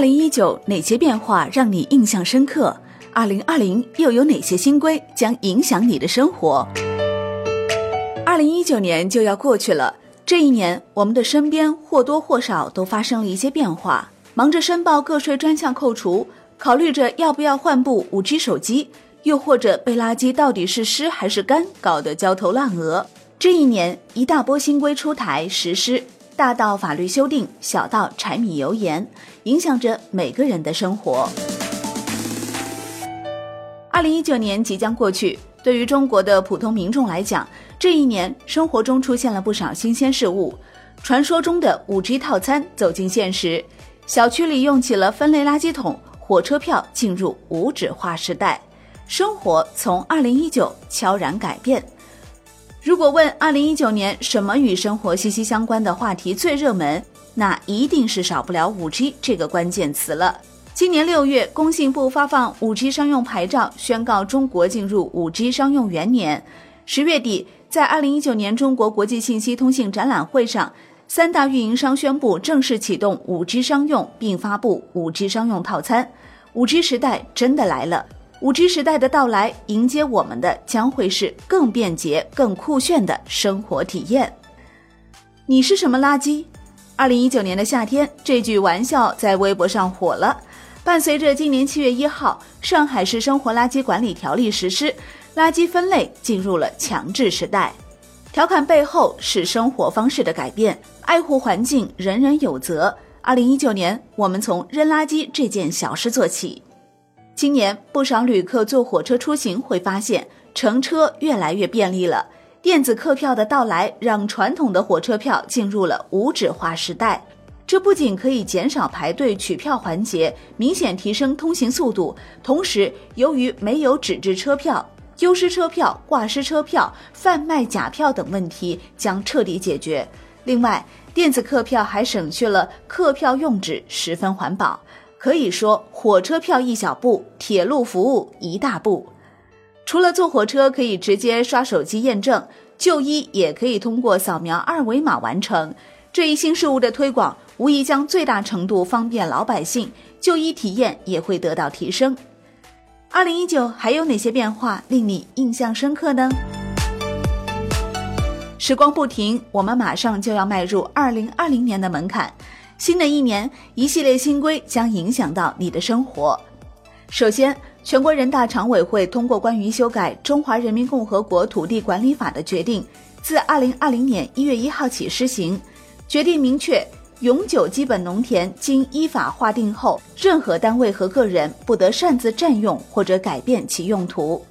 二零一九哪些变化让你印象深刻？二零二零又有哪些新规将影响你的生活？二零一九年就要过去了，这一年我们的身边或多或少都发生了一些变化，忙着申报个税专项扣除，考虑着要不要换部五 G 手机，又或者被垃圾到底是湿还是干搞得焦头烂额。这一年一大波新规出台实施。大到法律修订，小到柴米油盐，影响着每个人的生活。二零一九年即将过去，对于中国的普通民众来讲，这一年生活中出现了不少新鲜事物。传说中的五 G 套餐走进现实，小区里用起了分类垃圾桶，火车票进入无纸化时代，生活从二零一九悄然改变。如果问二零一九年什么与生活息息相关的话题最热门，那一定是少不了五 G 这个关键词了。今年六月，工信部发放五 G 商用牌照，宣告中国进入五 G 商用元年。十月底，在二零一九年中国国际信息通信展览会上，三大运营商宣布正式启动五 G 商用，并发布五 G 商用套餐。五 G 时代真的来了。五 G 时代的到来，迎接我们的将会是更便捷、更酷炫的生活体验。你是什么垃圾？二零一九年的夏天，这句玩笑在微博上火了。伴随着今年七月一号上海市生活垃圾管理条例实施，垃圾分类进入了强制时代。调侃背后是生活方式的改变，爱护环境，人人有责。二零一九年，我们从扔垃圾这件小事做起。今年不少旅客坐火车出行会发现，乘车越来越便利了。电子客票的到来，让传统的火车票进入了无纸化时代。这不仅可以减少排队取票环节，明显提升通行速度，同时由于没有纸质车票，丢失车票、挂失车票、贩卖假票等问题将彻底解决。另外，电子客票还省去了客票用纸，十分环保。可以说，火车票一小步，铁路服务一大步。除了坐火车可以直接刷手机验证，就医也可以通过扫描二维码完成。这一新事物的推广，无疑将最大程度方便老百姓就医，体验也会得到提升。二零一九还有哪些变化令你印象深刻呢？时光不停，我们马上就要迈入二零二零年的门槛。新的一年，一系列新规将影响到你的生活。首先，全国人大常委会通过关于修改《中华人民共和国土地管理法》的决定，自二零二零年一月一号起施行。决定明确，永久基本农田经依法划定后，任何单位和个人不得擅自占用或者改变其用途。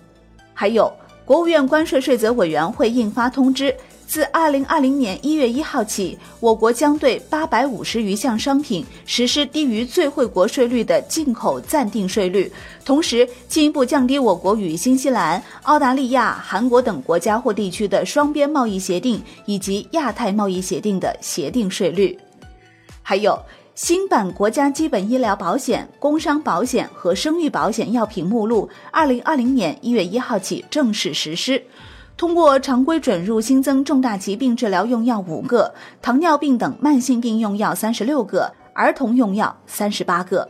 还有，国务院关税税则委员会印发通知。自二零二零年一月一号起，我国将对八百五十余项商品实施低于最惠国税率的进口暂定税率，同时进一步降低我国与新西兰、澳大利亚、韩国等国家或地区的双边贸易协定以及亚太贸易协定的协定税率。还有新版国家基本医疗保险、工伤保险和生育保险药品目录，二零二零年一月一号起正式实施。通过常规准入新增重大疾病治疗用药五个，糖尿病等慢性病用药三十六个，儿童用药三十八个。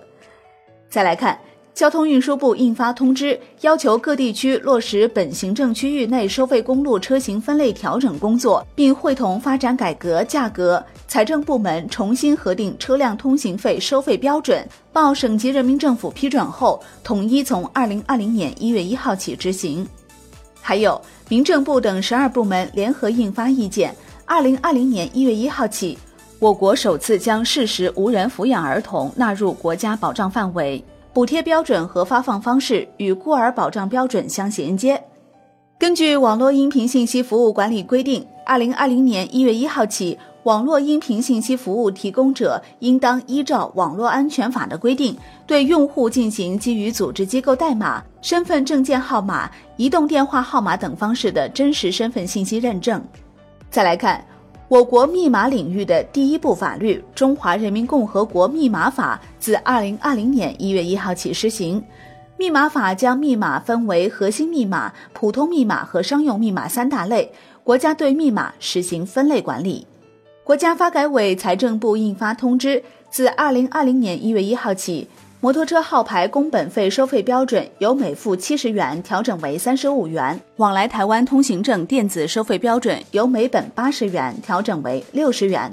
再来看，交通运输部印发通知，要求各地区落实本行政区域内收费公路车型分类调整工作，并会同发展改革价格，财政部门重新核定车辆通行费收费标准，报省级人民政府批准后，统一从二零二零年一月一号起执行。还有。民政部等十二部门联合印发意见，二零二零年一月一号起，我国首次将事实无人抚养儿童纳入国家保障范围，补贴标准和发放方式与孤儿保障标准相衔接。根据《网络音频信息服务管理规定》，二零二零年一月一号起。网络音频信息服务提供者应当依照《网络安全法》的规定，对用户进行基于组织机构代码、身份证件号码、移动电话号码等方式的真实身份信息认证。再来看，我国密码领域的第一部法律《中华人民共和国密码法》自二零二零年一月一号起施行。密码法将密码分为核心密码、普通密码和商用密码三大类，国家对密码实行分类管理。国家发改委、财政部印发通知，自二零二零年一月一号起，摩托车号牌工本费收费标准由每副七十元调整为三十五元；往来台湾通行证电子收费标准由每本八十元调整为六十元。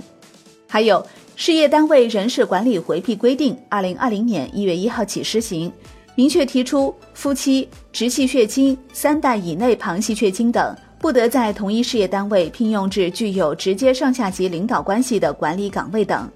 还有事业单位人事管理回避规定，二零二零年一月一号起施行，明确提出夫妻、直系血亲、三代以内旁系血亲等。不得在同一事业单位聘用至具有直接上下级领导关系的管理岗位等。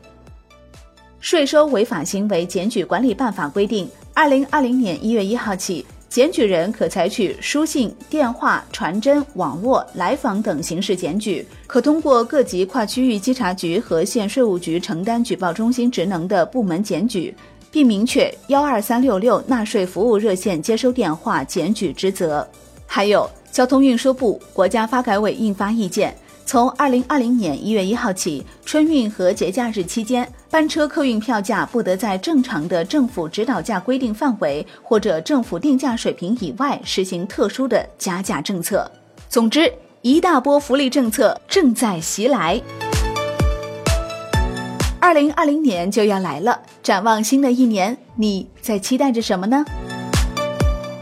税收违法行为检举管理办法规定，二零二零年一月一号起，检举人可采取书信、电话、传真、网络、来访等形式检举，可通过各级跨区域稽查局和县税务局承担举报中心职能的部门检举，并明确幺二三六六纳税服务热线接收电话检举职责。还有。交通运输部、国家发改委印发意见，从二零二零年一月一号起，春运和节假日期间，班车客运票价不得在正常的政府指导价规定范围或者政府定价水平以外实行特殊的加价政策。总之，一大波福利政策正在袭来。二零二零年就要来了，展望新的一年，你在期待着什么呢？